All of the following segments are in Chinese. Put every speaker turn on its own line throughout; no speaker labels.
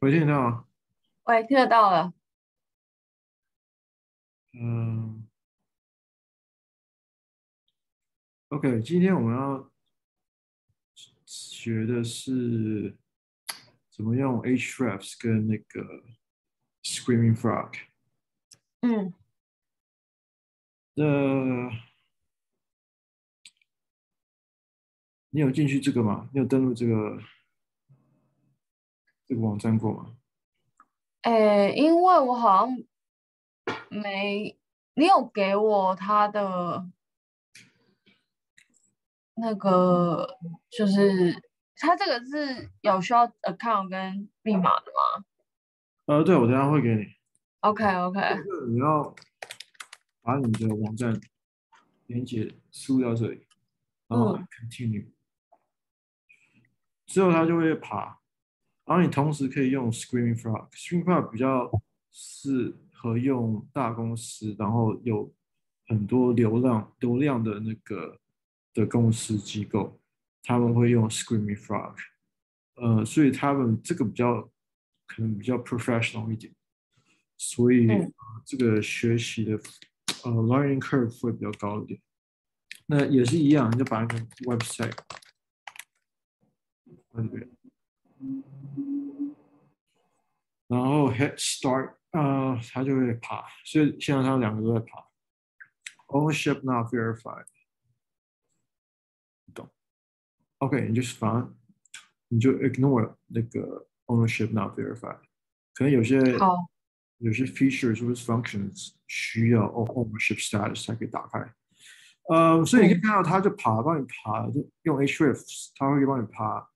喂，听得到吗？
喂，听得到了。
嗯，OK，今天我们要学的是怎么用 Ahrefs 跟那个 Screaming Frog。
嗯。
呃，你有进去这个吗？你有登录这个？这个网站过吗？
哎，因为我好像没，你有给我他的那个，就是他这个是有需要 account 跟密码的吗？
呃，对，我等下会给你。
OK OK。
你要把你的网站连接输到这里，然后 continue，嗯，之后它就会爬。然后你同时可以用 Screaming Frog，Screaming Frog 比较适合用大公司，然后有很多流量流量的那个的公司机构，他们会用 Screaming Frog，呃，所以他们这个比较可能比较 professional 一点，所以、呃、这个学习的呃 learning curve 会比较高一点。那也是一样，你就把那个 website 放这边。然后 Head Start 啊、呃，它就会爬，所以现在它两个都在爬。Ownership not verified，懂？OK，你就是反正你就 ignore 那个 Ownership not verified，可能有些有些 features 或者 functions 需要 Ownership status 才可以打开。呃，所以你可以看到它就爬，帮你爬，就用 Ahrefs，它会帮你爬。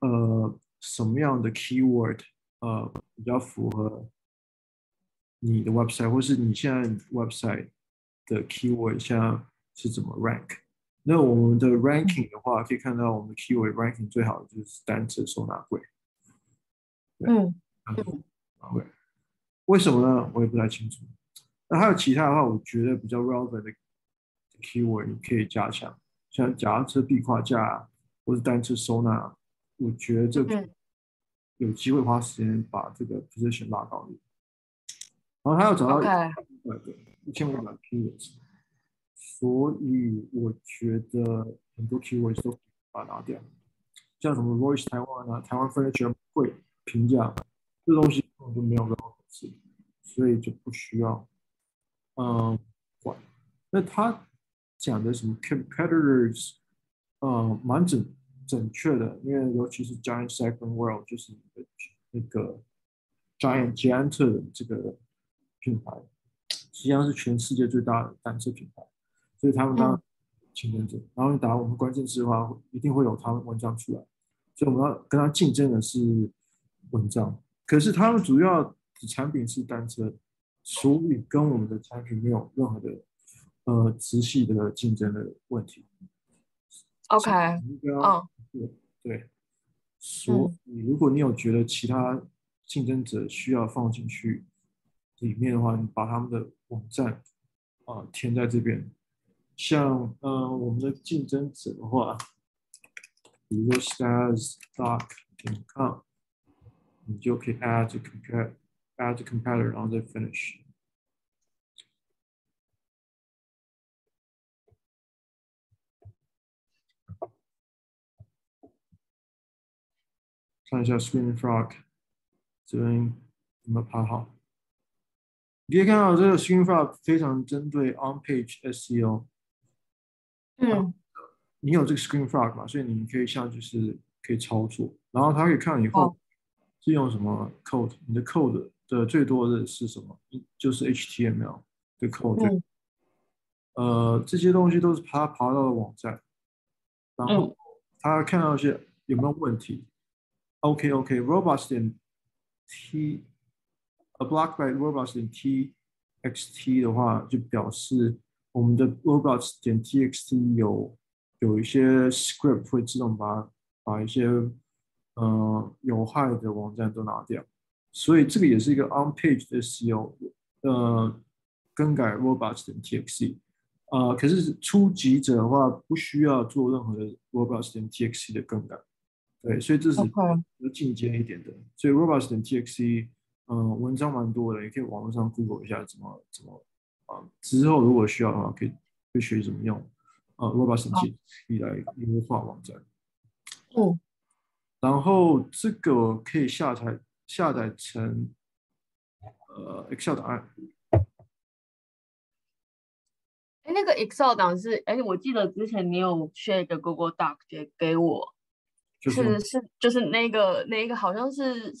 呃，什么样的 keyword？ 呃，比较符合你的 website，或是你现在 website 的 keyword 现在是怎么 rank？那我们的 ranking 的话，可以看到我们的 keyword ranking 最好的就是单车收纳柜。
嗯。
对。为什么呢？我也不太清楚。那还有其他的话，我觉得比较 relevant 的 keyword 你可以加强，像脚踏车壁挂架，或是单车收纳，我觉得这有机会花时间把这个 position 拉高一点，然后他要找到一百个一千五百 keywords，所以我觉得很多 keywords 都把它拿掉，像什么 Voice 台湾啊、台湾 furniture 会评价，这东西根本就没有任何可信，所以就不需要嗯管。那他讲的什么 competitors，嗯，蛮准。准确的，因为尤其是 Giant Cycling World 就是那个 Giant Giant 的这个品牌，实际上是全世界最大的单车品牌，所以他们当竞争者。然后你打我们关键字的话，一定会有他们文章出来，所以我们要跟他竞争的是文章。可是他们主要的产品是单车，所以跟我们的产品没有任何的呃直系的竞争的问题。
OK，嗯。
对对，所以如果你有觉得其他竞争者需要放进去里面的话，你把他们的网站啊、呃、填在这边。像嗯、呃，我们的竞争者的话，比如说 Stasdoc.com，你就可以 add to compare，add to competitor，然后再 finish。看一下 Screaming Frog 这边有没有爬好？你可以看到这个 Screaming Frog 非常针对 On-Page SEO。
嗯。
你有这个 Screaming Frog 嘛？所以你可以像就是可以操作，然后它可以看以后是用什么 code，你的 code 的最多的是什么？就是 HTML 的 code。
嗯。
呃，这些东西都是它爬到的网站，然后它看到一些有没有问题。OK OK，robots、okay, 点 t，a block by robots 点 txt 的话，就表示我们的 robots 点 txt 有有一些 script 会自动把把一些呃有害的网站都拿掉，所以这个也是一个 on page 的 SEO，呃，更改 robots 点 txt，呃，可是初级者的话不需要做任何的 Robots 点 TXT 的更改，对，所以这是进阶一点的。所以 Robots 点 TXT，嗯、呃，文章蛮多的，也可以网络上 Google 一下怎么怎么啊、呃。之后如果需要的话，可以可以学怎么用呃 Robots 点 TXT 来优化网站。
嗯，
然后这个可以下载下载成呃 Excel 档案。
哎，那个 Excel 档是，哎，我记得之前你有 share 一个 Google Doc 给给我，就是是就是那个那个好像是，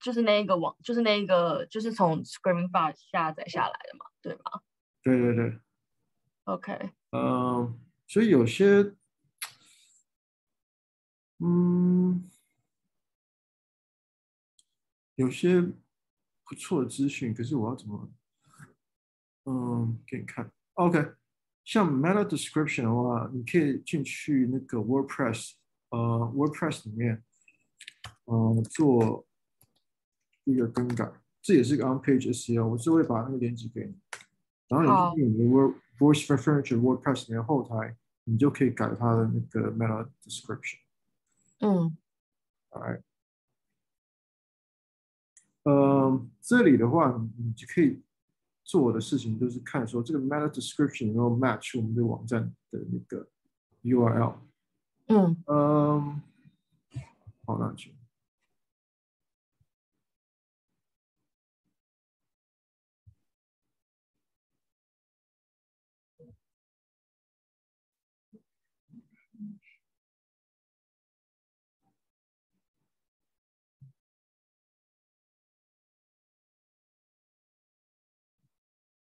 就是那个网，就是那个就是从 Screaming Bar 下载下来的嘛，对吗？
对对对。
OK。
嗯，所以有些，嗯，有些不错的资讯，可是我要怎么，嗯，给你看。OK，像 Meta Description 的话，你可以进去那个 WordPress，呃，WordPress 里面，呃，做一个更改。这也是一个 On-Page SEO，我就会把那个链接给你。然后你进你的 Word Voice for Furniture WordPress 里面后台，你就可以改它的那个 Meta Description。
嗯。
Alright，呃，这里的话，你就可以。做的事情就是看说这个 meta description 有没有 match 我们的网站的那个 URL。
嗯
嗯，好，那就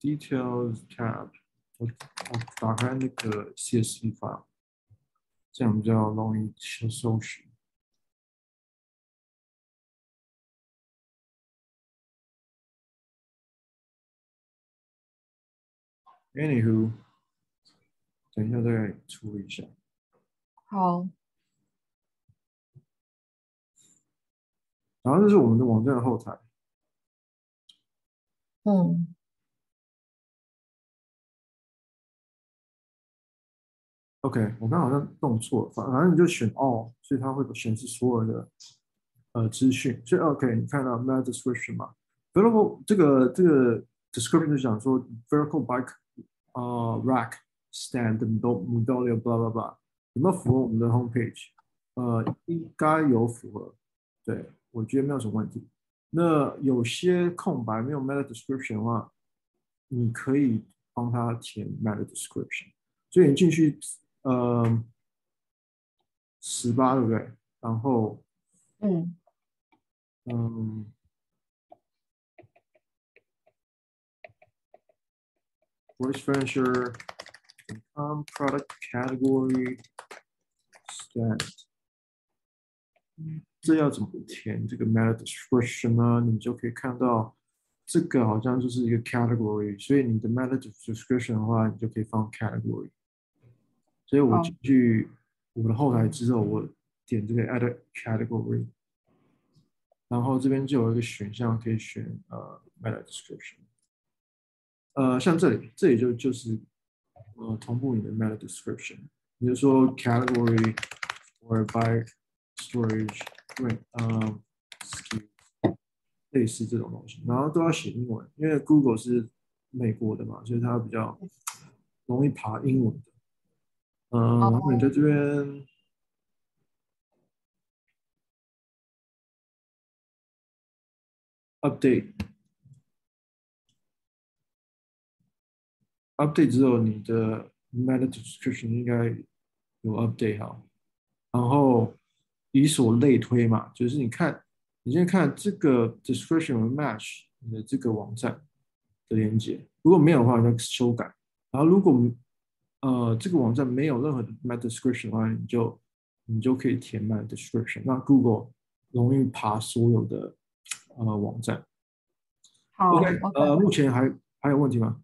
Details tab，我我打开那个 CSV file， 这样比较容易去搜寻。Anywho，等一下再处理一下。
好。
然后这是我们的网站的后台。
嗯。
OK，我刚好像弄错了，反正你就选 All，所以它会显示所有的呃资讯。所以 OK，你看到 Meta Description 嘛？Vertical 这个这个 Description 就讲说 Vertical Bike 啊、Rack Stand Medallion blah blah blah 有没有符合我们的 Homepage？呃，应该有符合，对，我觉得没有什么问题。那有些空白没有 Meta Description 的话，你可以帮他填 Meta Description。所以你进去。呃，十八对不对？然后，
嗯，
嗯，Voice Furniture, income product category, stand，这要怎么填这个 meta description 呢？你就可以看到，这个好像就是一个 category，所以你的 meta description 的话，你就可以放 category。所以我进去我的后台之后，我点这个 Add Category，然后这边就有一个选项可以选呃 Meta Description，呃像这里，这里就就是呃同步你的 Meta Description，比如说 Category or Bike Storage 嗯，SKU，类似这种东西，然后都要写英文，因为 Google 是美国的嘛，所以它比较容易爬英文的。嗯，然后你在这边 update update 之后，你的 meta description 应该有 update 哈，然后以所类推嘛，就是你看，你先看这个 description 有 match 你的这个网站的连接，如果没有的话，你要修改，然后如果呃，这个网站没有任何的 meta description 的话，你就你就可以填 meta description，那 Google 容易爬所有的呃网站。
好
，OK，呃，目前还还有问题吗？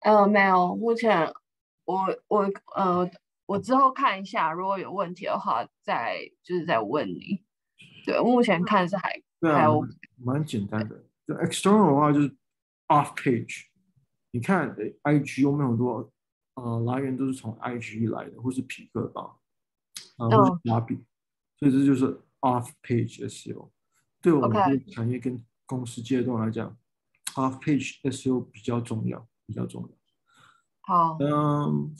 呃，没有，目前我我呃我之后看一下，如果有问题的话，再就是再问你。对，目前看是还
对啊，还有蛮简单的。就 external 的话就是 off page，你看 IG 有没有很多？呃来源都是从 IG 来的，或是匹克吧，啊、呃，或是亚比，所以这就是 off page SEO。对我们这个产业跟公司阶段来讲，off page SEO 比较重要，比较重要。
好，
嗯，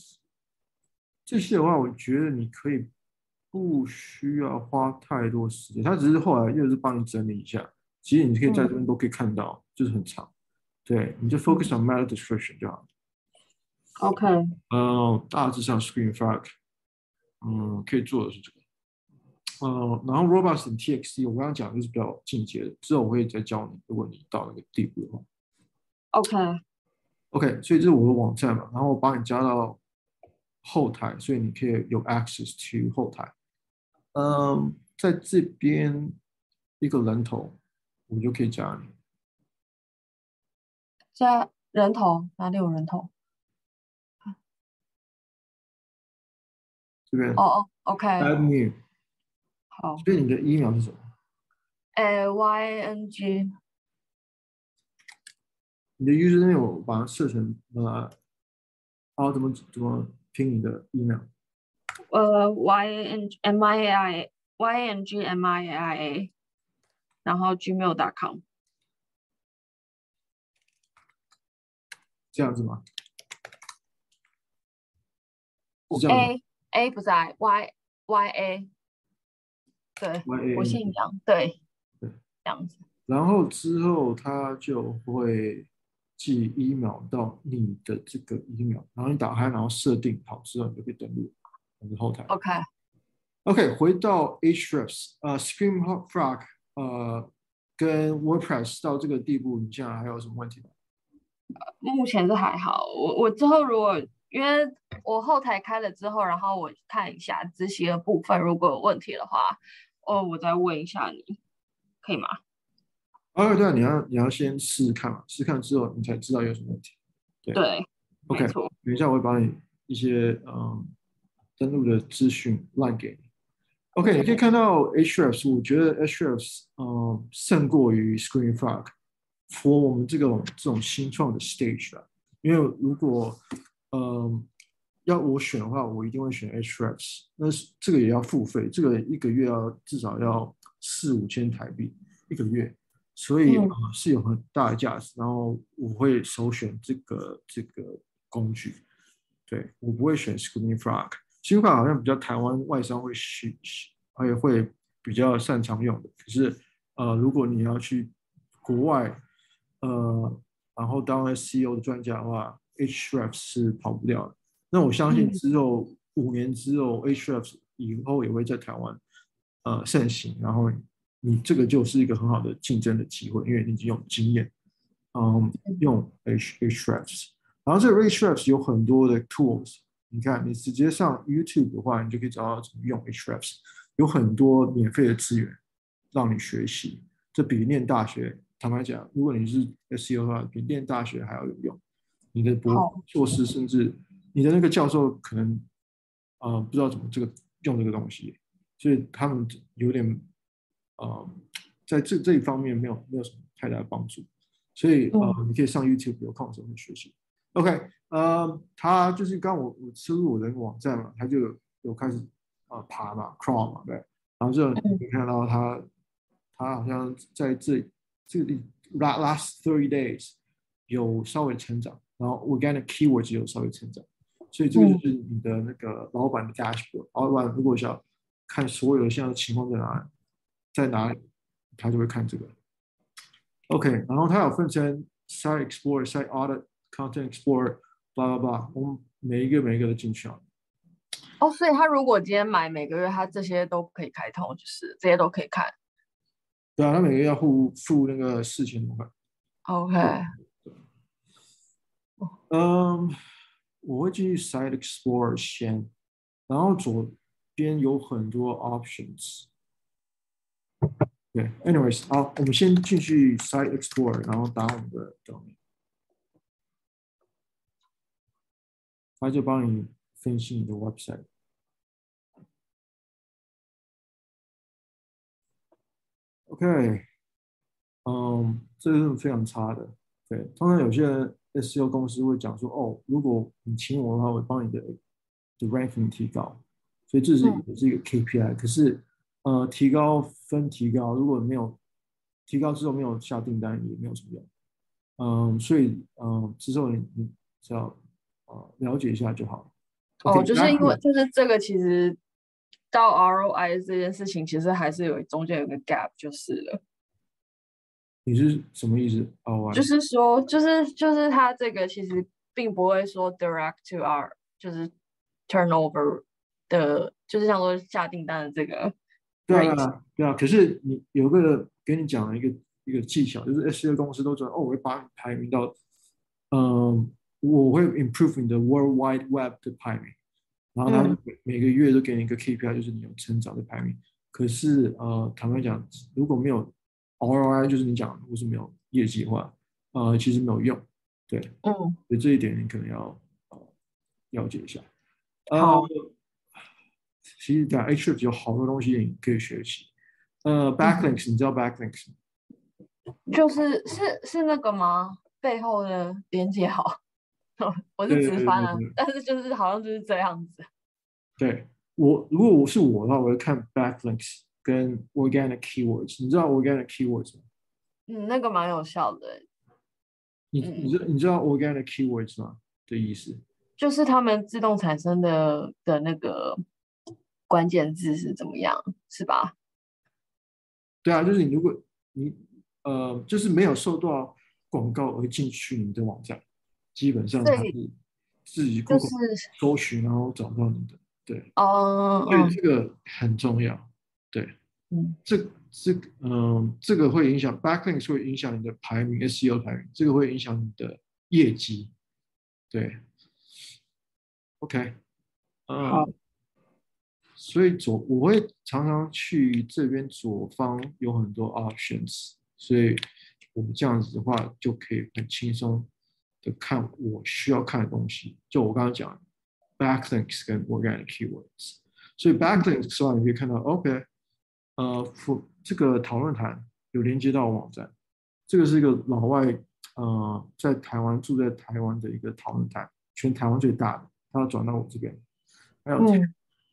这些的话，我觉得你可以不需要花太多时间，他只是后来又是帮你整理一下。其实你可以在这边都可以看到，嗯、就是很长。对，你就 focus on meta description 就好。
OK。
嗯，大致上 Screen Frog，嗯，可以做的是这个。嗯，然后 Robust TXT，我刚刚讲的就是比较进阶的，之后我会再教你，如果你到那个地步的话。
OK。
OK，所以这是我的网站嘛，然后我把你加到后台，所以你可以有 access to 后台。嗯，在这边一个人头，我就可以加你。
加人头，哪里有人头？
这边。
哦哦，OK。好。
所以你的 email 是什么？
呃，YNG。
你的 username 我把它设成呃，好，怎么怎么拼你的 email？
呃，YNG，MIAI，YNG，MIAI，然后 gmail.com。
这样子吗
？A A 不在 Y Y A，对我姓杨，对，
对，
这样子。
然后之后他就会寄 email 到你的这个 email，然后你打开，然后设定好之后，你就可以登录我们后台。
OK
OK，回到 Ahrefs 呃，Screamfrog 呃，跟 WordPress 到这个地步，你现在还有什么问题吗？
目前是还好，我我之后如果因为我后台开了之后，然后我看一下执行的部分，如果有问题的话，哦，我再问一下你，可以吗？
哦，对啊，你要你要先试试看嘛，试试看之后你才知道有什么问题。对，
对
，OK，等一下我会把你一些嗯登录的资讯烂给你。OK，你可以看到 Ahrefs，我觉得 Ahrefs 嗯胜过于 ScreenFrog，for 我们这种这种新创的 stage 啊，因为如果嗯、呃、要我选的话，我一定会选 Ahrefs，那是这个也要付费，这个一个月要至少要四五千台币一个月，所以啊、嗯呃、是有很大的价值。然后我会首选这个这个工具，对我不会选 Screamfrog，Screamfrog 好像比较台湾外商会选，而且会比较擅长用的。可是呃，如果你要去国外，呃，然后当 SEO 的专家的话，Ahrefs 是跑不掉的。那我相信之后、嗯、五年之后，Ahrefs 以后也会在台湾呃盛行。然后你这个就是一个很好的竞争的机会，因为你已经有经验，嗯，用 H HREFs，。然后这个 Ahrefs 有很多的 tools，你看你直接上 YouTube 的话，你就可以找到怎么用 Ahrefs，有很多免费的资源让你学习，这比念大学。坦白讲，如果你是 SEO 的话，比念大学还要有用。你的博硕士，甚至你的那个教授，可能啊、呃、不知道怎么这个用这个东西，所以他们有点啊、呃，在这这一方面没有没有什么太大的帮助。所以啊、呃，你可以上 YouTube 有空的时候去学习。OK，呃，他就是刚我我输入我的网站嘛，他就有，开始啊、呃、爬嘛，crawl 嘛，对。然后就你看到他，他好像在这里。这个 last three days 有稍微成长，然后 organic keywords 有稍微成长，所以这个就是你的那个老板的 dashboard。老板如果想看所有的现在情况在哪里，在哪里，他就会看这个。OK，然后它有分成 site explorer、site audit、content explorer，blah blah blah，我们每一个每一个都进去了。
哦，所以他如果今天买每个月，他这些都可以开通，就是这些都可以看。
对啊，他每个月要付付那个四千多块。
OK。
嗯，我会进去 Site Explorer 先，然后左边有很多 options。对，anyways，好，我们先进去 Site Explorer，然后打我们的 domain，他就帮你分析你的 website。OK，嗯，这是非常差的。对，通常有些 SEO 公司会讲说，哦，如果你请我的话，我会帮你的的 ranking 提高，所以这是也是一个 KPI。可是，呃，提高分提高，如果没有提高之后没有下订单，也没有什么用。嗯，所以嗯，之后你你只要呃了解一下就好。
哦，okay, 就是因为就是这个其实到 ROI 这件事情，其实还是有中间有个 gap 就是了。
你是什么意思？哦，
就是说，就是就是他这个其实并不会说 direct to our 就是 turnover 的，就是像说下订单的这个。
对啊，对啊。可是你有个给你讲了一个一个技巧，就是 SEO 公司都知道，哦，我会把你排名到，嗯，我会 improve 你的 World Wide Web 的排名，然后他每每个月都给你一个 KPI，就是你有成长的排名。可是呃，坦白讲，如果没有 ROI 就是你讲，如果是没有业绩的话，呃，其实没有用，对，
嗯，
所以这一点你可能要呃了解一下。
好，
呃、其实讲 Ahrefs 有好多东西你可以学习。呃，Backlinks，、嗯、你知道 Backlinks
就是是是那个吗？背后的连接好，我是直翻啊，但是就是好像就是这样子。
对我，如果我是我的话，我会看 Backlinks。跟 organic keywords，你知道 organic keywords 吗？
嗯，那个蛮有效的。
你你知你知道 organic keywords 吗？的意思
就是他们自动产生的的那个关键字是怎么样，是吧？
对啊，就是你如果你呃，就是没有受到广告而进去你的网站，基本上它是自己 Google 搜寻然后找到你的，对，
哦，
所以这个很重要。对，
嗯，
这这嗯、呃，这个会影响 backlinks 会影响你的排名，SEO 排名，这个会影响你的业绩。对，OK，嗯，
好，
所以左我会常常去这边左方有很多 options，所以我们这样子的话就可以很轻松的看我需要看的东西。就我刚刚讲 backlinks 跟 organic keywords，所以 backlinks 的话你可以看到 OK。呃，这个讨论坛有连接到网站，这个是一个老外，呃，在台湾住在台湾的一个讨论坛，全台湾最大的，他要转到我这边。还有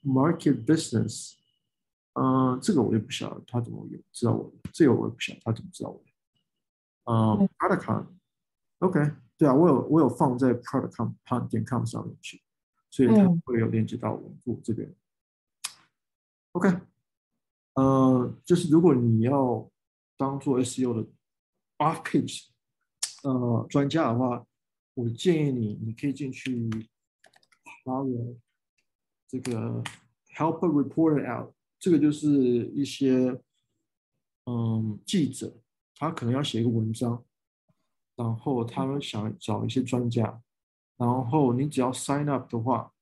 Market Business，嗯、呃，这个我也不晓得他怎么有知道我的，这个我也不晓得他怎么知道我的。呃，Productcom，OK，对啊，我有我有放在 Productcom 点 com 上面去，所以它会有连接到我我这边。OK。呃，就是如果你要当做 SEO 的 off page 呃专家的话，我建议你，你可以进去发个这个 help a reporter out，这个就是一些嗯记者，他可能要写一个文章，然后他们想找一些专家，然后你只要 sign up 的话，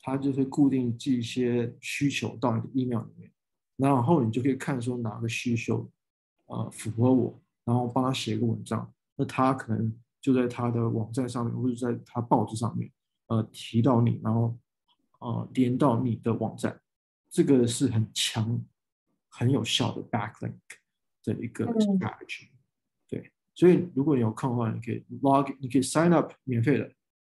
他就会固定寄一些需求到你的 email 里面。然后你就可以看说哪个需求，呃，符合我，然后帮他写一个文章。那他可能就在他的网站上面，或者在他报纸上面，呃，提到你，然后呃连到你的网站。这个是很强、很有效的 backlink 的一个 strategy。嗯、对，所以如果你有空的话，你可以 log，你可以 sign up 免费的，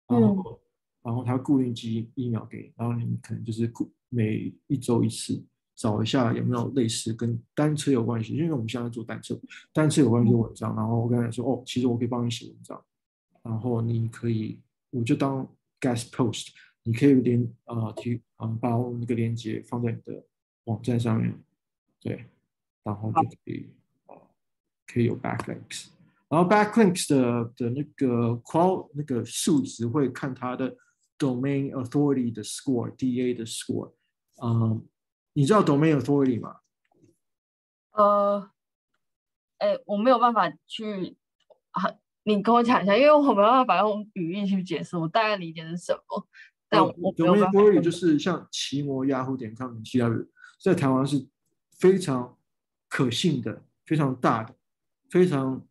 然后、嗯、然后他固定寄 email 给你，然后你可能就是每一周一次。找一下有没有类似跟单车有关系，因为我们现在做单车，单车有关系的文章。然后我跟他说，哦，其实我可以帮你写文章，然后你可以，我就当 guest post，你可以连呃提啊、呃，把我那个链接放在你的网站上面，对，然后就可以啊、呃，可以有 backlinks，然后 backlinks 的的那个 qual 那个数值会看它的 domain authority 的 score，DA 的 score，嗯、呃。你知道 domain authority 吗？
呃，哎，我没有办法去啊，你跟我讲一下，因为我没有办法用语义去解释，我大概理解是什么。但我
domain authority 就是像奇摩、Yahoo 点 com 其他的，在台湾是非常可信的、非常大的、非常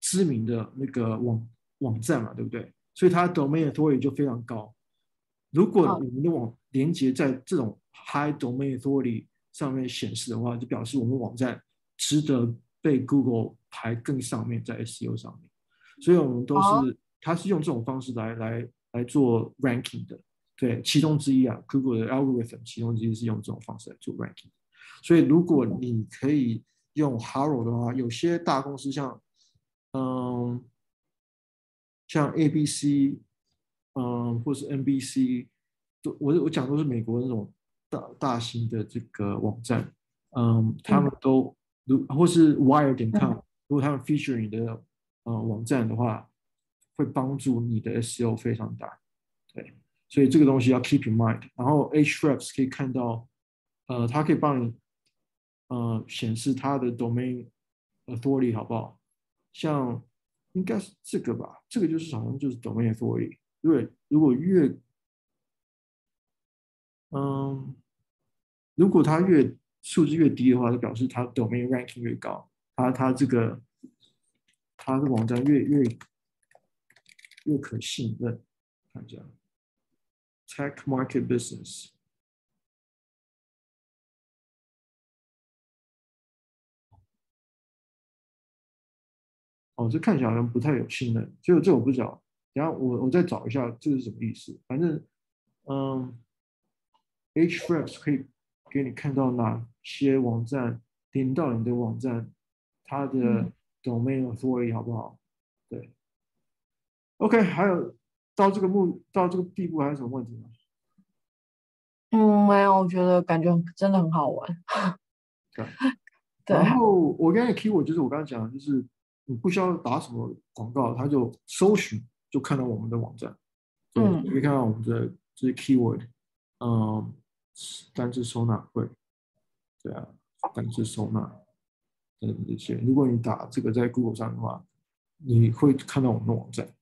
知名的那个网网站嘛，对不对？所以它 domain authority 就非常高。如果我们的网连接在这种 High Domain Authority 上面显示的话，就表示我们网站值得被 Google 排更上面，在 SEO 上面。所以我们都是，它是用这种方式来来来做 ranking 的，对，其中之一啊，Google 的 algorithm 其中之一是用这种方式来做 ranking。所以如果你可以用 Haro 的话，有些大公司像，嗯，像 ABC，嗯，或是 NBC，都我我讲都是美国那种大大型的这个网站，嗯，他们都如或是 Wire 点 com，如果他们 feature 你的。呃，网站的话会帮助你的 SEO 非常大，对，所以这个东西要 keep in mind。然后 Ahrefs 可以看到，呃，它可以帮你呃显示它的 domain authority 好不好？像应该是这个吧，这个就是好像就是 domain authority。对，如果越嗯、呃，如果它越数字越低的话，就表示它 domain ranking 越高，它它这个。它的网站越越越可信任，看一下，Tech Market Business，哦，这看起来好像不太有信任，就这我不知道，然后我我再找一下这是什么意思。反正，嗯，Ahrefs 可以给你看到哪些网站点到你的网站，它的。嗯 Domain authority 好不好？对，OK，还有到这个目到这个地步还有什么问题吗？
嗯，没有，我觉得感觉真的很好玩。
对，对。然后我刚才 keyword 就是我刚才讲的，就是你不需要打什么广告，他就搜寻就看到我们的网站。嗯。你可以看到我们的这些 keyword，嗯，单字收纳会，对啊，单字收纳。等等，这些，如果你打这个在 Google 上的话，你会看到我们的网站。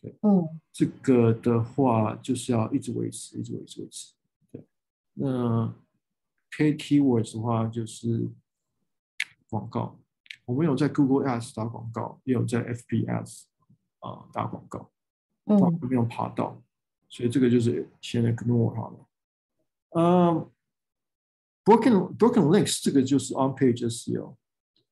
对，嗯，这个的话就是要一直维持，一直维持，维持。对，那 Paid Keywords 的话就是广告，我们有在 Google Ads 打广告，也有在 FB Ads 啊、呃、打广告，嗯，没有爬到，所以这个就是先 ignore 好了。嗯，Broken Broken Links 这个就是 On Page SEO。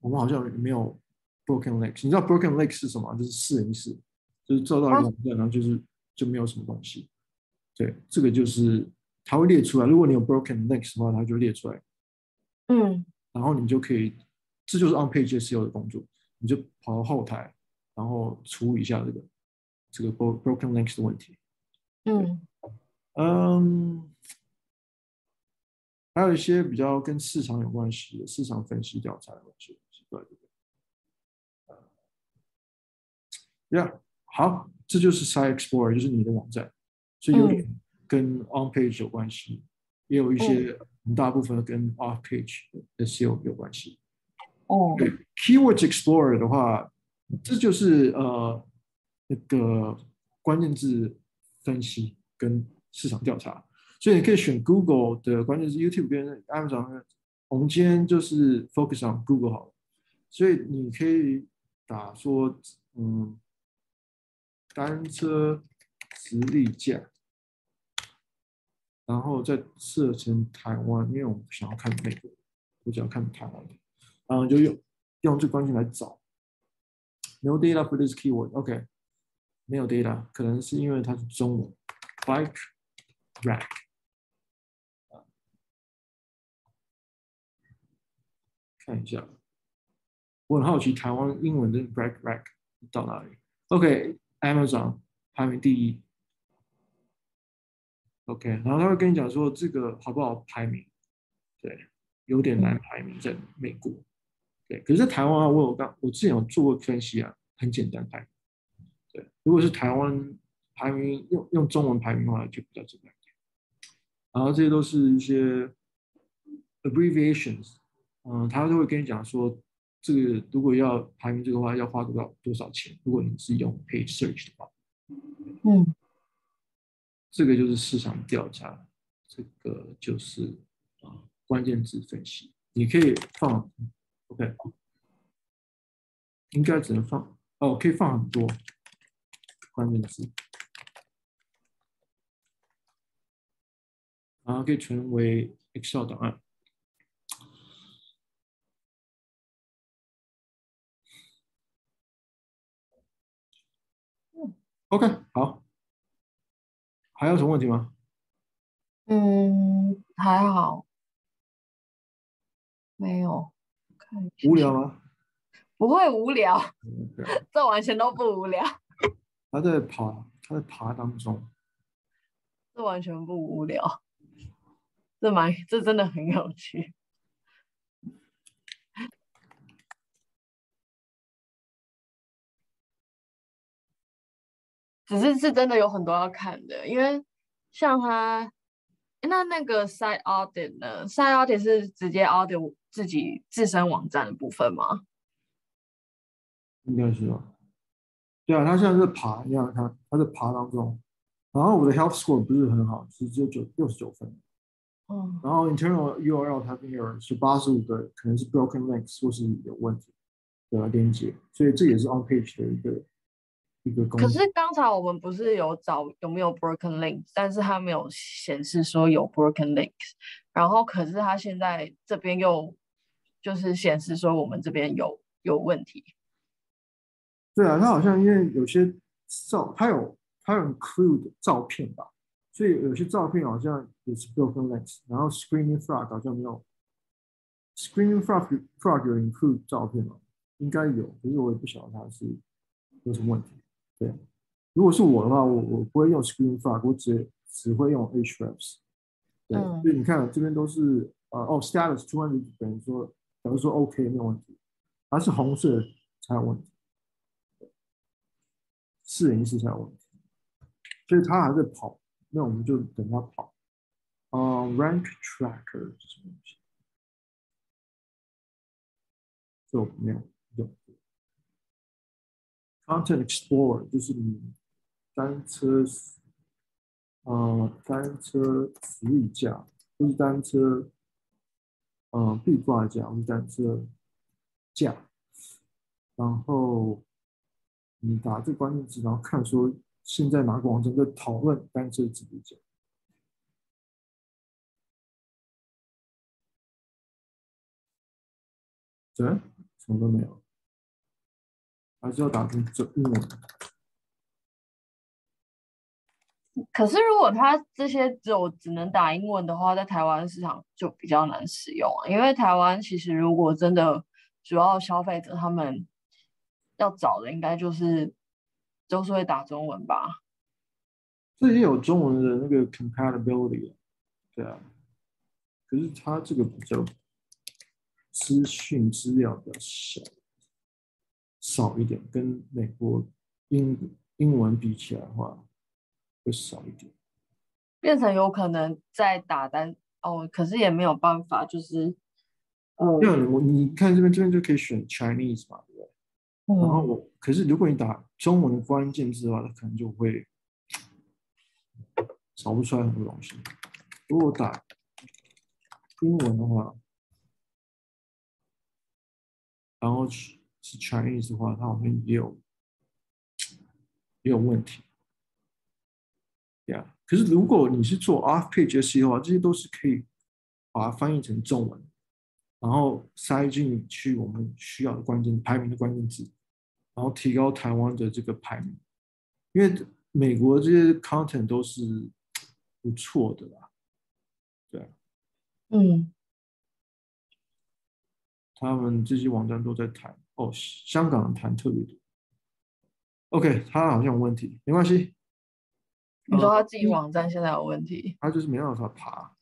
我们好像没有 broken links，你知道 broken links 是什么？就是四零四，就是做到一个网站，然后就是就没有什么东西。对，这个就是它会列出来。如果你有 broken links 的话，它就列出来。嗯，然后你就可以，这就是 on page SEO 的工作，你就跑到后台，然后处理一下这个这个 broken links 的问题。嗯嗯，还有一些比较跟市场有关系的市场分析调查有关系。对对对，呀，好，这就是 Site Explorer，就是你的网站，所以有点跟 On Page 有关系，也有一些很大部分跟 Off Page 的 SEO 有关系。哦，对，Keyword Explorer 的话，这就是呃那个关键字分析跟市场调查，所以你可以选 Google 的关键是，YouTube 跟 Amazon。我们今天就是 Focus on Google 好了。所以你可以打说，嗯，单车直立架，然后再设成台湾，因为我们想要看美国，我只要看台湾的，然后就用用这关键来找。No data for this keyword，OK，没有 data，可能是因为它是中文，bike rack，看一下。我很好奇台湾英文的 break rack 到哪里？OK，Amazon 排名第一。OK，然后他会跟你讲说这个好不好排名？对，有点难排名在美国。对，可是台湾，我有刚我之前有做过分析啊，很简单排名。对，如果是台湾排名用用中文排名的话，就比较简单。然后这些都是一些 abbreviations，嗯，他都会跟你讲说。这个如果要排名这个话，要花多少多少钱？如果你是用 paid search 的话，嗯，这个就是市场调查，这个就是啊关键字分析。你可以放，OK，应该只能放哦，可以放很多关键字，然后可以存为 Excel 档案。OK，好，还有什么问题吗？
嗯，还好，没有。
无聊吗？
不会无聊 这完全都不无聊。
他在爬，他在爬当中，
这完全不无聊，这蛮，这真的很有趣。只是是真的有很多要看的，因为像他，那那个 site audit 呢？site audit 是直接 audit 自己自身网站的部分吗？
应该是吧。对啊，他现在是爬，你看他他在爬当中，然后我的 health score 不是很好，是只有九六十九分。
嗯。
然后 internal URL 它那个是八十五个，可能是 broken links 或是有问题的连接，所以这也是 on page 的一个。
可是刚才我们不是有找有没有 broken links，但是它没有显示说有 broken links，然后可是它现在这边又就是显示说我们这边有有问题。
对啊，它好像因为有些照，它有它有 include 照片吧，所以有些照片好像也是 broken links，然后 screening frog 好像没有，screening frog frog 有 include 照片吗？应该有，可是我也不晓得它是有什么问题。对，如果是我的话，我我不会用 Screen Frog，我只只会用 Ahrefs。对，嗯、所以你看这边都是呃哦，Status two hundred 等于说假如说 OK 没有问题，而是红色才有问题，四零四才有问题，所以他还在跑，那我们就等他跑。嗯、呃、，Rank Tracker 是什么东西？就没有用。Content Explorer 就是你单车，呃，单车服务架，不是单车，呃，壁挂架，或是单车架。然后你打这关键词，然后看说现在哪个网站在讨论单车服务架。对，什么都没有。还是要打成英文。
可是，如果他这些只有只能打英文的话，在台湾市场就比较难使用啊。因为台湾其实如果真的主要消费者他们要找的，应该就是都是会打中文吧。
这也有中文的那个 compatibility，对啊。可是他这个比较资讯资料比较少。少一点，跟美国英英文比起来的话，会少一点。
变成有可能在打单哦，可是也没有办法，就是哦，
对，我你看这边这边就可以选 Chinese 嘛，对不对？嗯。然后我可是如果你打中文的关键字的话，它可能就会找不出来很多东西。如果打英文的话，然后去。是 Chinese 的话，它好像也有也有问题，呀、yeah.。可是如果你是做 off-page SEO 的话，这些都是可以把它翻译成中文，然后塞进去我们需要的关键排名的关键字，然后提高台湾的这个排名。因为美国这些 content 都是不错的啦，对，
嗯，
他们这些网站都在谈。哦，香港的谈特别多。OK，他好像有问题，没关系。
你说他自己网站现在有问题？
他就是没办法爬。